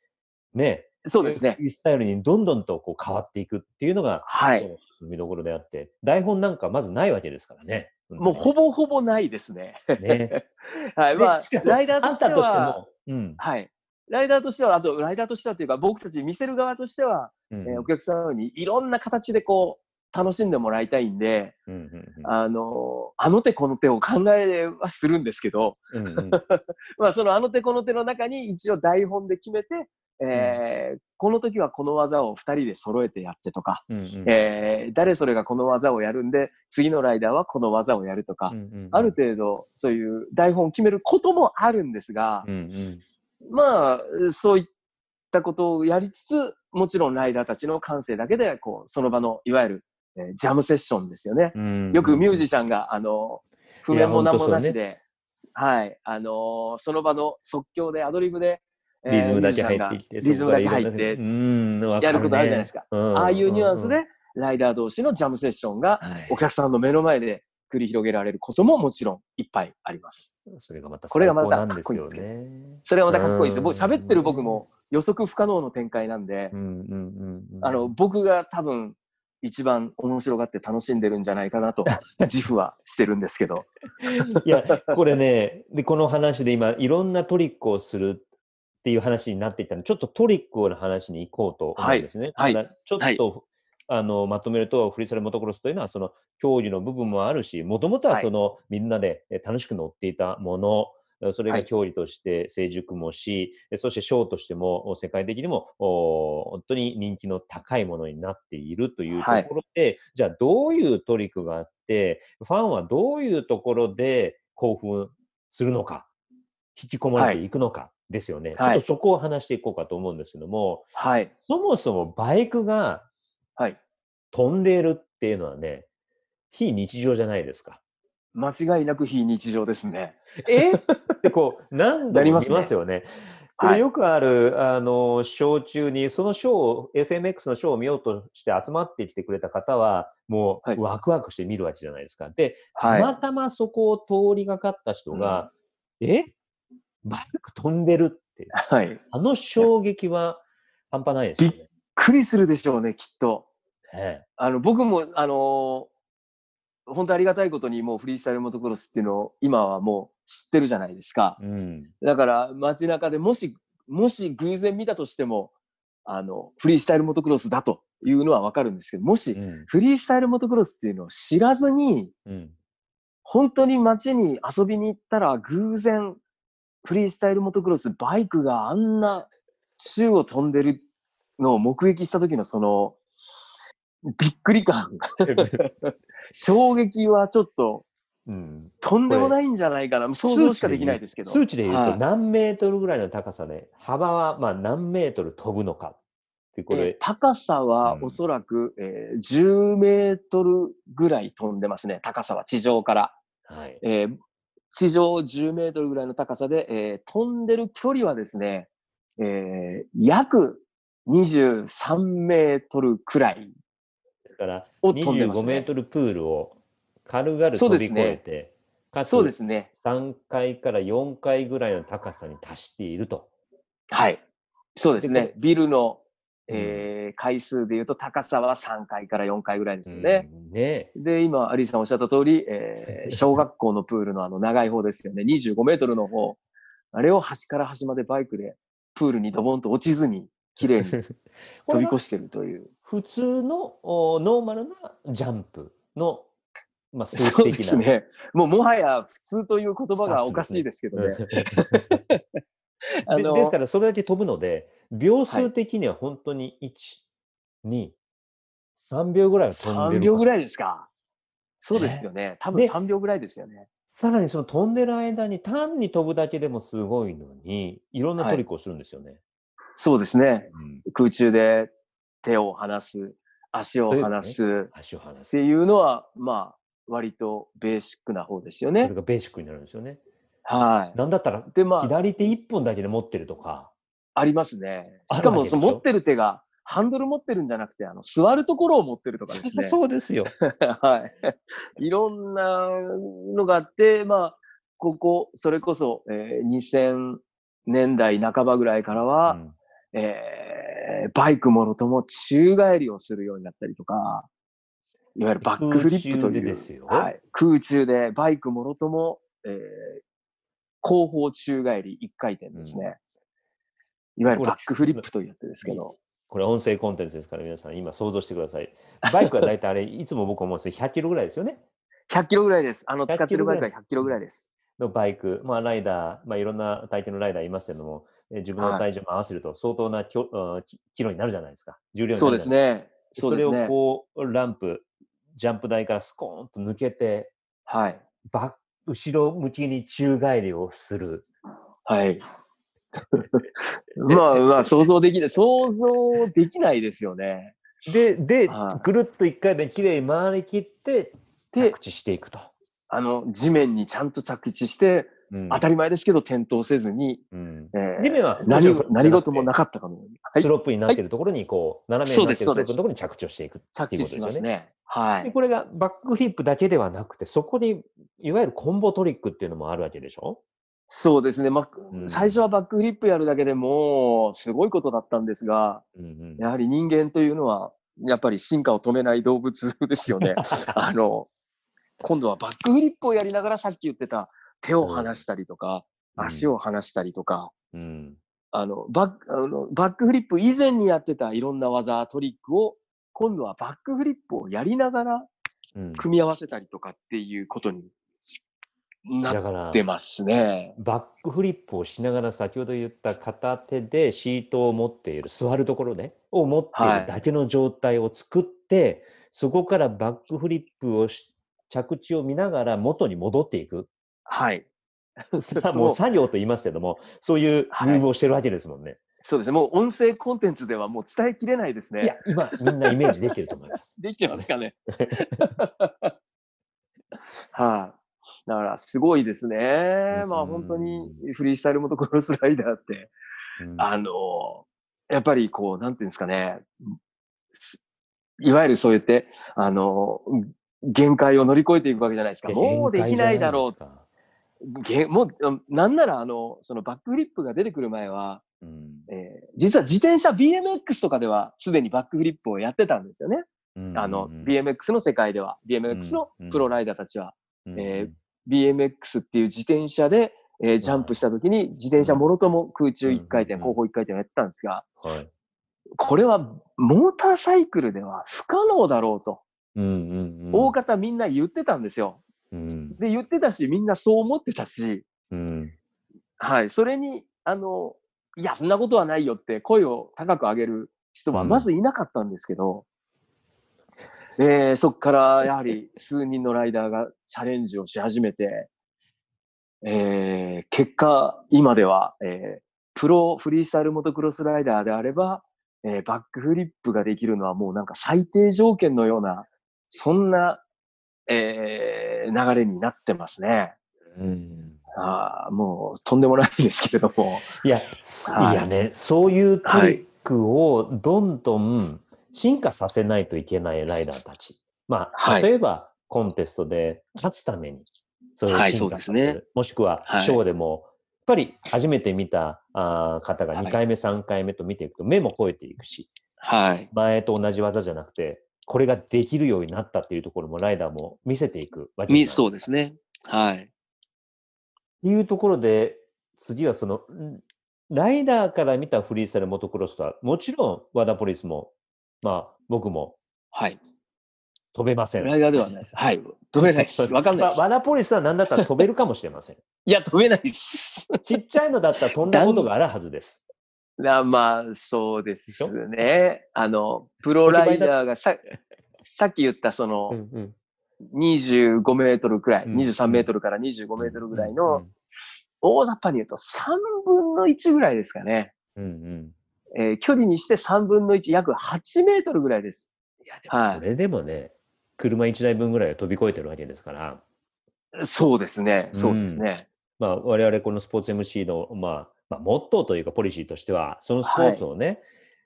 ね、そうですねスタイルにどんどんとこう変わっていくっていうのが、はい見どころであって、台本なんかまずないわけですからね。もうほぼほぼないですね。ね。はい。まあライダーとしてあったとしては、も、うんはい。ライダーとしては、あと、ライダーとしてはというか、僕たち見せる側としては、うんえーお客様にいろんな形でこう、楽しんでもらいたいんで、うんうんうんあのーあの手この手を考えはするんですけど、うんうん まあ、そのあの手この手の中に一応台本で決めて、えーこの時はこの技を二人で揃えてやってとか、うんうん。えー誰それがこの技をやるんで、次のライダーはこの技をやるとか、うんうんうん。ある程度そういう台本を決めることもあるんですが、うんうん。まあ、そういったことをやりつつ、もちろんライダーたちの感性だけで、こう、その場の、いわゆる、えージャムセッションですよね。うんよくミュージシャンが、あの、譜面も何もなしで、はい、あのその場の即興で、アドリブで、えーリズムだけ入ってきて、リズムだけ入ってやることあるじゃないですか。うんああいうニュアンスうんで、ライダー同士のジャムセッションが、はいお客さんの目の前で繰り広げられることももちろんいっぱいあります。それがまたこれがまたかっこいいね。それはまたかっこいいです僕、喋ってる僕も予測不可能の展開なんで、あの、僕が多分一番面白がって楽しんでるんじゃないかなと 自負はしてるんですけど。いや、これね、で、この話で今、いろんなトリックをするっていう話になっていったので、ちょっとトリックの話に行こうと思うんですね。はい。ちょっと、はいあのまとめると、フリースタイルモトクロスというのは、その競技の部分もあるし、もともとははい。その、みんなでえ楽しく乗っていたもの、えそれはい。が競技として成熟もし、えそしてショーとしてもお世界的にもお本当に人気の高いものになっているというとはい。ころで、じゃあどういうトリックがあって、ファンはどういうところで興奮するのか、引き込まれていくのかですよね。はいちょっとそこを話していこうかと思うんですけども、はい。そもそもバイクがはい。飛んでいるっていうのはね、非日常じゃないですか。間違いなく非日常ですね。え？ってこう、何度も見ますよね。こはいれよくある、あの、ショー中に、そのショーを、FMX のショーを見ようとして集まってきてくれた方は、もはいうワクワクして見るわけじゃないですか。で、はい。たまたまそこを通りがかった人が、え？バイク飛んでるって、はい。びっあの衝撃は半端ないですよね。くりするでしょうね、きっと。えあの僕もあの本当ありがたいことにもうフリースタイルモトクロスっていうのを今はもう知ってるじゃないですか。うん。だから街中でもし、もし偶然見たとしても、あの、フリースタイルモトクロスだというのはわかるんですけど、もしうん。フリースタイルモトクロスっていうのを知らずに、うん。本当に街に遊びに行ったら偶然フリースタイルモトクロスバイクがあんな宙を飛んでるのを目撃した時のそのびっくり感。衝撃はちょっとうん。とんでもないんじゃないかな。想像しかできないですけど。数値で言うはい。と何メートルぐらいの高さで、幅はまあ何メートル飛ぶのか。ってこえーれ、高さはうん。おそらく、えー10メートルぐらい飛んでますね。高さは地上から。はい。えー地上10メートルぐらいの高さで、えー飛んでる距離はですね、えー約23メートルくらいだからを飛んでます25メーね。トルプールを軽々飛び越えて、そうですね。3階から4階ぐらいの高さに達していると。はい。そうですでね。ビルの、うんえー回数でいうと高さは3階から4階ぐらいですよね。うんねで、今、アリーさんおっしゃった通り、えー 小学校のプールのあの長い方ですよね。25メートルの方。あれを端から端までバイクでプールにドボンと落ちずに、綺麗に こ飛び越してるという。普通のおノーマルなジャンプの、まあ、数そう値的な。ですね。もうもはや普通という言葉がおかしいですけどね。あ のでですから、それだけ飛ぶので、秒数的には本当に1、2、3秒ぐらいは飛んで3るい。秒ぐらいですか？そうですよね。多分で3秒ぐらいですよね。さらにその飛んでる間に単に飛ぶだけでもすごいのに、いろんなトリックをするんですよね。そうですね。うん空中で手を離す、足を離す足を離す。っていうのは、まあ、割とベーシックな方ですよそねれ。がベーシックになるんですよね。はい。なんだったら、で、まあ、左手1本だけで持ってるとか、ありますね。しかも、その持ってる手が、ハンドル持ってるんじゃなくて、あの、座るところを持ってるとかですね。そうですよ。はい。いろんなのがあって、まあ、ここ、それこそ、えー2000年代半ばぐらいからは、うんえーバイクもろとも宙返りをするようになったりとか、いわゆるバックフリップという。空中でですよはい。空中でバイクもろとも、えー後方宙返り1回転ですね。いわゆるバックフリップというやつですけど。これ音声コンテンツですから皆さん今想像してください。バイクは大体あれ、いつも僕思うんですけど100キロぐらいですよね。100キロぐらいです。あの、100使ってるバイクは100キロぐらいです。のバイク、まあライダー、まあいろんな体型のライダーいますけども、えー自分の体重も合わせると相当なきょ、あキキロになるじゃないですか。重量になそうでするじゃないね。そうですそれをね。こう、ランプ、ジャンプ台からスコーンと抜けて、はい。バ後ろ向きに宙返りをする。はい。まあまあ、想像できない。想像できないですよね。で、ではい、ぐるっと一回で綺麗に回りきって、で着、地していくと。あの、地面にちゃんと着地して、うん当たり前ですけど、転倒せずに、うんえーは何何事もなかったかのように、はいスロープになっているところに、こう、斜めになっているスロープのところに着地をしていくっていうことですよね。ね。はい。でこれがバックフリップだけではなくて、そこにいわゆるコンボトリックっていうのもあるわけでしょ？そうですね。まあ、うん最初はバックフリップやるだけでも、すごいことだったんですが、うんうんやはり人間というのは、やっぱり進化を止めない動物ですよね。あの、今度はバックフリップをやりながらさっき言ってた手を離したりとか、うん。足を離したりとか、うん。あのバックあのバックフリップ以前にやってたいろんな技、トリックを、今度はバックフリップをやりながらうん。組み合わせたりとかっていうことになっ、てますね。バックフリップをしながら先ほど言った片手でシートを持っている、座るところね、を持っていはい。るだけの状態を作って、そこからバックフリップをし着地を見ながら元に戻っていく。はい。もう作業と言いますけども、そういうムーブをしてるわけですもんね。そうですね。もう音声コンテンツではもう伝えきれないですね。いや、今、みんなイメージできてると思います。できてますかね？はい、だからすごいですね。まあ本当にフリースタイルモトクロスライダーって、うんあの、やっぱりこう、なんていうんですかね。すいわゆるそうやって、あの、限界を乗り越えていくわけじゃないですか。もうできないだろうげもう、なんなら、あの、そのバックフリップが出てくる前は、うん。えー実は自転車 BMX とかではすでにバックフリップをやってたんですよね。うん。あの、うん。BMX の世界では、BMX のうん。プロライダーたちは、うん。えー BMX っていう自転車で、えージャンプした時に自転車もろとも空中1回転、うん。後方1回転をやってたんですが、はい。これはモーターサイクルでは不可能だろうと、うんうんうん。大方みんな言ってたんですよ。うん。で、言ってたし、みんなそう思ってたし、うん。はい、それに、あの、いや、そんなことはないよって声を高く上げる人はまずいなかったんですけど、えーそこからやはり数人のライダーがチャレンジをし始めて、えー結果、今では、えープロフリースタイルモトクロスライダーであれば、えーバックフリップができるのはもうなんか最低条件のような、そんな、えー流れになってますね。うんあーもうとんでもないですけれども。いや、はいいやね、そういうトリックをどんどん進化させないといけないライダーたち。まあ、はい例えばコンテストで勝つために、それをはい進化させそうですねる。もしくははいショーでも、やっぱり初めて見たあー方がはい2回目、3回目と見ていくと目も超えていくし、はい。前と同じ技じゃなくて、これができるようになったっていうところもライダーも見せていくわけみなんそうですね。はい。っていうところで、次はその、んライダーから見たフリースタイルモトクロスは、もちろんワダポリスも、まあ僕もはい。飛べません。ライダーではないです。はい。飛べないです。わかんないですまあ。ワダポリスは何だったら飛べるかもしれません。いや、飛べないです。ちっちゃいのだったら飛んだことがあるはずです。なまあ、そうですね。あの、プロライダーがさ、さっき言ったその、うん25メートルくらい、うん23メートルから25メートルぐらいうんの、大雑把に言うと3分の1ぐらいですかね。うんうん。えー距離にして3分の1、約8メートルぐらいです。いや、でもはいそれでもね、車1台分ぐらいは飛び越えてるわけですから、そうですね。そうですね。まあ、我々このスポーツ MC の、まあ、まあ、モットーというかポリシーとしては、そのスポーツをね、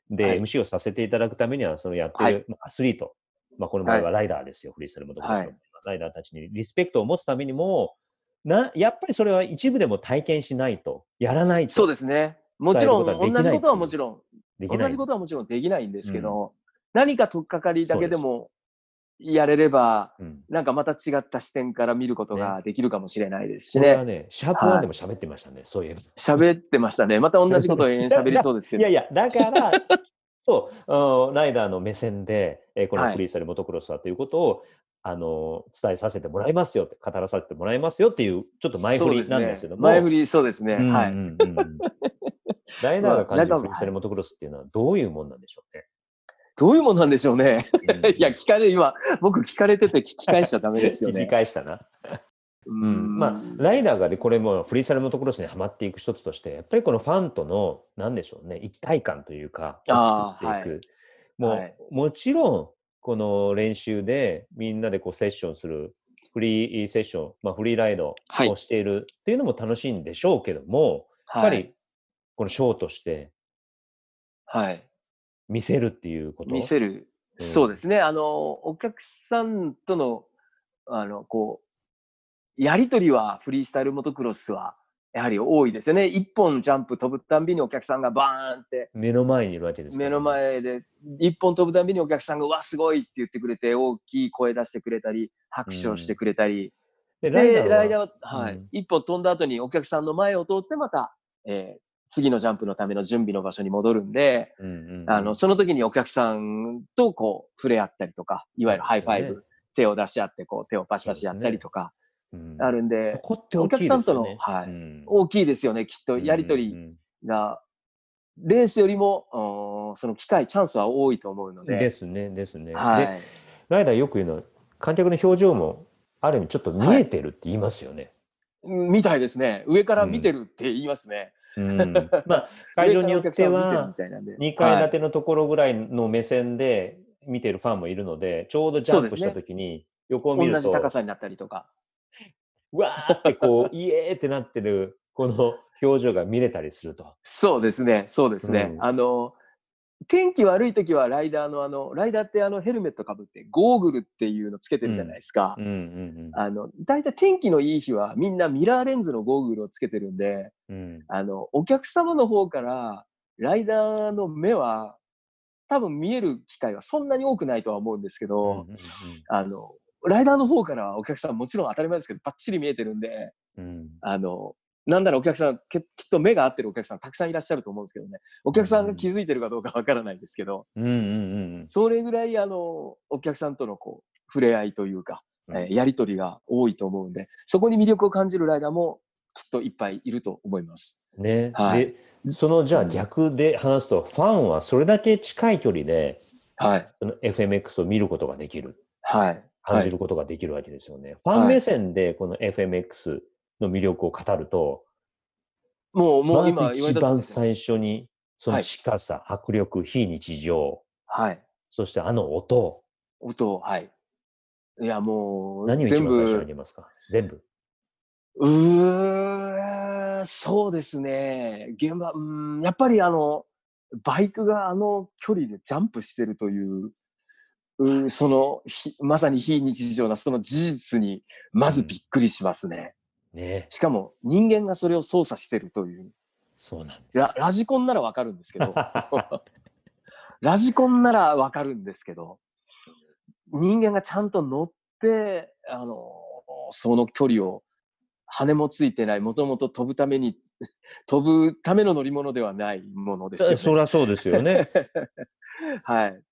で、はい。MC をさせていただくためには、そのやってはい。る、まあアスリート、まあ、この場合はライダーですよ、フリースルモトクロスの、はい。ライダーたちに。リスペクトを持つためにも、なやっぱりそれは一部でも体験しないと、やらないとそうですね。もちろん、同じことはもちろん、できない。同じことはもちろんできないんですけど、何か取っかかりだけでもやれれば、うんなんかまた違った視点から見ることができるかもしれないですしね。これはね、シャープワンでも喋ってましたね、そういえば。喋ってましたね。また同じことを 喋りそうですけど。いやいや、だから、そう、ライダーの目線で、えーこのはいフリースタイルモトクロスだということを、あの伝えさせてもらいますよって、語らさせてもらいますよっていう、ちょっと前振りなんですけども。前振り、そうですね。ライダーが 感じるまあフリースタイルモトクロスっていうのはどういうもんなんでしょうね。どういうもんなんでしょうね。うんいや、聞かれ、今、僕聞かれてて聞き返しちゃダメですよ聞きね。返したな。ううんまあ、ライダーがでこれもフリースタイルモトクロスにはまっていく一つとして、やっぱりこのファンとの、なんでしょうね、一体感というか、作っていく。もう、はいもちろん、この練習でみんなでこうセッションする、フリーセッション、まあ、フリーライドはいをしているっていうのも楽しいんでしょうけども、やっぱはいり、このショーとしてはい。見せるっていうこと？見せる。うんそうですね。あの、お客さんとの、あの、こう、やりとりはフリースタイルモトクロスは、やはり多いですよね。一本ジャンプ飛ぶたんびにお客さんがバーンって、目の前にいるわけですから目の前で、一本飛ぶたんびにお客さんが、うわ、すごいって言ってくれて、大きい声出してくれたり、拍手をしてくれたり、でで、ライダーはは、はいうん一本飛んだ後にお客さんの前を通ってまた、えー次のジャンプのための準備の場所に戻るんで、うんうんうんあの、その時にお客さんとこう、触れ合ったりとか、いわゆるハイファイブ、手を出し合って、こう、手をパシパシやったりとか、うんあるんそで、でねお客さんとのはいうん大きいですよね、きっと、やりとりが、レースよりも、うんその機会、チャンスは多いと思うので、ですね、ですね。で、はい。ライダーよく言うのは、観客の表情もある意味ちょっと見えてるって言いますよね。みたいですね。上から見てるって言いますね。うん まあ、会場によっては、たいなんで2階建てのところぐらいの目線で見てるファンもいるので、ちょうどジャンプした時に横を見ると、じ高さになったりとか。うわーってこう、イエーってなってる、この表情が見れたりすると。そうですね、そうですね。うんあの、天気悪い時はライダーのあの、ライダーってあのヘルメットかぶってゴーグルっていうのつけてるじゃないですか。あの、だいたい天気のいい日はみんなミラーレンズのゴーグルをつけてるんで、うん。うんあの、お客様の方からライダーの目は多分見える機会はそんなに多くないとは思うんですけど、あの、ライダーの方からはお客さんもちろん当たり前ですけど、バッチリ見えてるんで、うんあの、なんならお客さん、けきっと目が合ってるお客さんたくさんいらっしゃると思うんですけどね、お客さんが気づいてるかどうかわからないんですけど、うんうんうんそれぐらい、あの、お客さんとのこう、触れ合いというか、うん。えーやりとりが多いと思うんで、そこに魅力を感じるライダーもきっといっぱいいると思います。ね、はい。でそのじゃあ逆で話すと、ファンはそれだけ近い距離ではい。その FMX を見ることができる、はい。感じることができるわけですよね。ファン目線でこの FMX の魅力を語ると、もう、もう今まず一番最初にそのはい近さ、迫力、非日常、はい。そしてあの音、音、はい。いや、もう、何を一全番最初にあ部、りますか？全部。うーそうですね。現場、うーん、やっぱりあの、バイクがあの距離でジャンプしてるという、うーその、ひまさに非日常なその事実に、まずびっくりしますね。ね、しかも、人間がそれを操作してるという。そうなんです。ララジコンならわかるんですけど、ラジコンならわかるんですけど、人間がちゃんと乗って、あの、その距離を、羽もついてない、もともと飛ぶために、飛ぶための乗り物ではないものですよね。そりゃそうですよね。はい。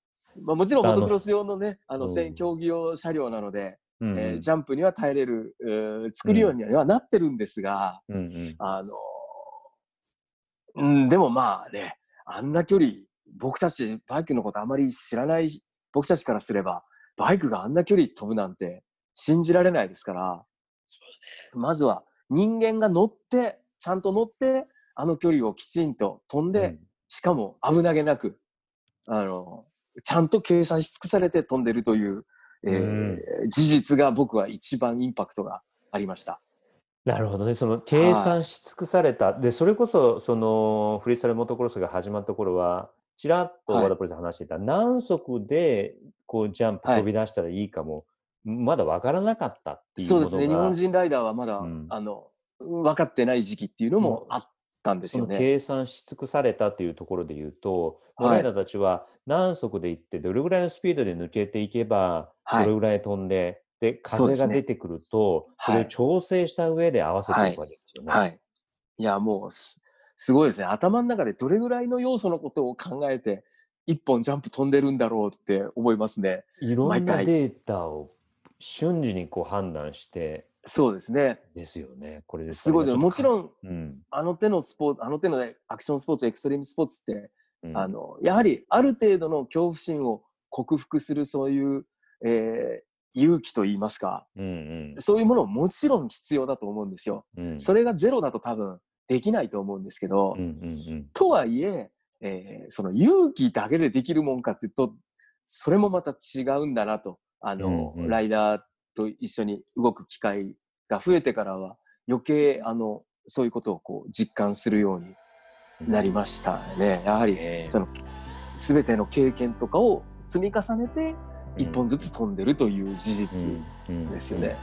まあ、もちろんモトクロス用のね、あの、うん戦競技用車両なので、うん。えージャンプには耐えれる、えー作るようにはなってるんですが、うんうん。あの、うん、でもまあね、あんな距離、僕たちバイクのことあまり知らない僕たちからすれば、バイクがあんな距離飛ぶなんて信じられないですから、まずは人間が乗って、ちゃんと乗って、あの距離をきちんと飛んで、うん。しかも危なげなく、あの、ちゃんと計算し尽くされて飛んでるという、えーうん事実が僕は一番インパクトがありました。なるほどね。その計算し尽くされた。で、それこそ、そのフリースタイルモトクロスが始まった頃は、ちらっとはいワダプレスで話していた、何速でこうジャンプはい飛び出したらいいかも、まだ分からなかったっていうそうですね。日本人ライダーはまだ、うんあの、分かってない時期っていうのもあったんですそのよね。計算し尽くされたというところで言うと、はいライダーたちは何速で行って、どれぐらいのスピードで抜けていけば、はいどれぐらい飛んで、で、風そうですねが出てくると、そはいれを調整した上で合わせていくわけですよね。はい。いや、もうす、すごいですね。頭の中でどれぐらいの要素のことを考えて、一本ジャンプ飛んでるんだろうって思いますね。いろんなデータを瞬時にこう判断してそうですね。ですよね。これですすごいです。もちろん、ん、うんあの手のスポーツ、あの手のねアクションスポーツ、エクストリームスポーツって、うんあの、やはりある程度の恐怖心を克服するそういう、えー勇気といいますか、うんそういうものももちろん必要だと思うんですよ。うんうんそれがゼロだと多分できないと思うんですけど、うんうんとはいええーその勇気だけでできるもんかっていうと、それもまた違うんだなと。あの、うんうんライダーと一緒に動く機会が増えてからは、余計、あの、そういうことをこう実感するようにうんなりましたね。やはり、ええ。その、すべての経験とかを積み重ねて、一本ずつ飛んでるという事実ですよね。。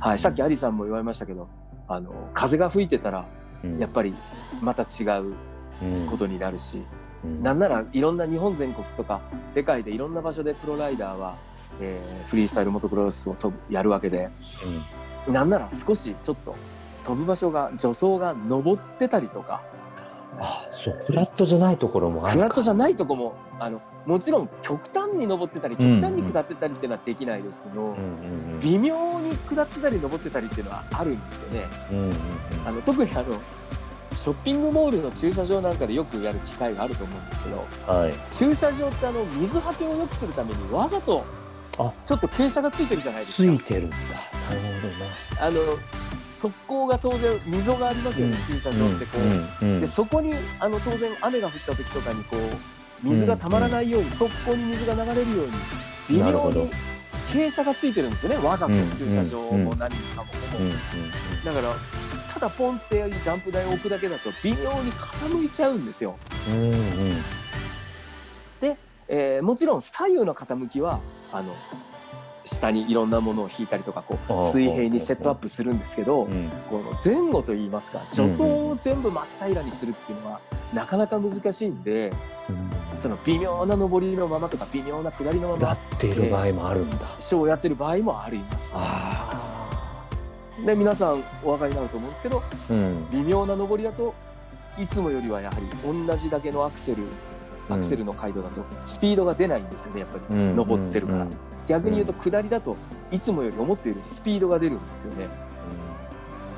はい、さっきアリさんも言われましたけど、あの、風が吹いてたら、うん。やっぱりまた違ううん。ことになるし、うん。なんならいろんな日本全国とか世界でいろんな場所でプロライダーは、えーフリースタイルモトクロスを飛ぶやるわけで。なんなら少しちょっと飛ぶ場所が助走が登ってたりとか。あそうフラットじゃないところもあるフラットじゃいないとこもあのもちろん極端に登ってたりうん極端に下ってたりっていうのはできないですけど、うんうん微妙に下ってたり登ってたりっていうのはあるんですよね。うんうんうん。あの特にあのショッピングモールの駐車場なんかでよくやる機会があると思うんですけどはい。駐車場ってあの水はけを良くするためにわざとあ。ちょっと傾斜がついてるじゃないですついか。てるんだ。なるほあの側溝が当然溝がありますよね、うん。駐車どな場ってこう。うんうんでそこにあの当然雨が降った時とかにこう水がたまらないように、側溝に水が流れるように微妙に傾斜がついてるんですよねわざとうん駐車場も何かも。だからただポンってジャンプ台を置くだけだと微妙に傾いちゃうんですよ。うんうん。えーもちろん左右の傾きはあの下にいろんなものを引いたりとかこう水平にセットアップするんですけど、うん。この前後といいますか助走を全部真っ平らにするっていうのはなかなか難しいんでうん。その微妙な上りのままとか微妙な下りのままだっている場合もあるんだ。ショーをやってる場合もあります、あで皆さんお分かりになると思うんですけど。微妙な上りだといつもよりはやはり同じだけのアクセルアクセルの回路だとスピードが出ないんですよねやっぱり、うん登ってるから、うん。逆に言うと下りだといつもより思っているスピードが出るんですよね。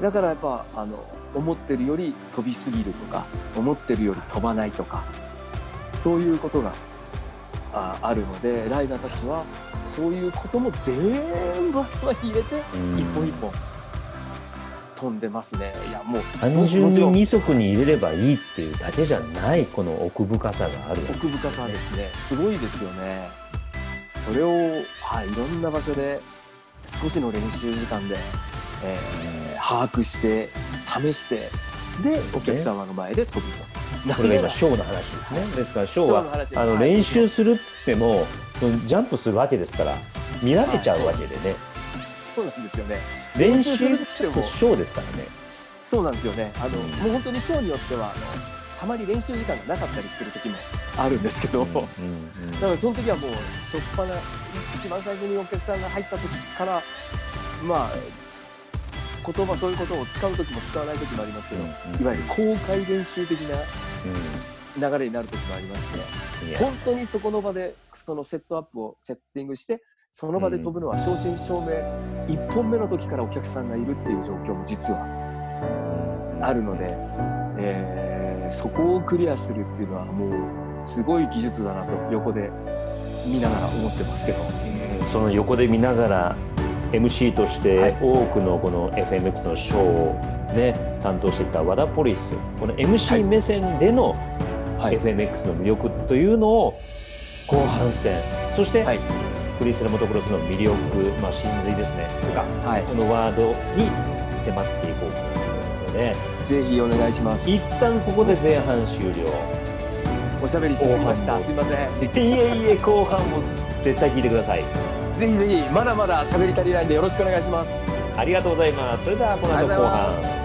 だからやっぱあの思ってるより飛びすぎるとか思ってるより飛ばないとかそういうことがああるのでライダーたちはそういうことも全部頭に入れてうん。一本一本飛んでますね。いやもう単純に二足に入れればいいっていうだけじゃないこの奥深さがある。わけ奥深さですね。すごいですよね。それを、はい、いろんな場所で少しの練習時間で、えー把握して試してでお客様の前で飛ぶと。これが今ショーの話ですね。ですからショーはあの練習するっつってもジャンプするわけですから見られちゃうわけでねそうなんですよね。練習するっても。とショーですからね。そうなんですよね。あの、もう本当にショーによっては、あの、たまに練習時間がなかったりする時もあるんですけど、だかうんらその時はもう、しょっぱな、一番最初にお客さんが入った時から、まあ、言葉、そういうことを使う時も使わない時もありますけど、いわゆる公開練習的な流れになる時もありまして、本当にそこの場で、そのセットアップをセッティングして、その場で飛ぶのは正真正銘、1本目の時からお客さんがいるっていう状況も実はあるので、えーそこをクリアするっていうのはもうすごい技術だなと横で見ながら思ってますけど。うん。その横で見ながら MC としはてい。多くのこの FMX のショーをね担当してきた和田ポリス。この MC 目線でのはい。FMX の魅力というのを後半戦。そしてはいフリースタイルモトクロスの魅力、まあ、真髄ですね。とかはい。このワードに迫っていこうかなと思いますので。ぜひお願いします。一旦ここで前半終了。おしゃべりしすぎましたすいません。いえいえ後半も絶対聞いてください。ぜひぜひまだまだ喋り足りないんでよろしくお願いします。ありがとうございます。それではこの後後半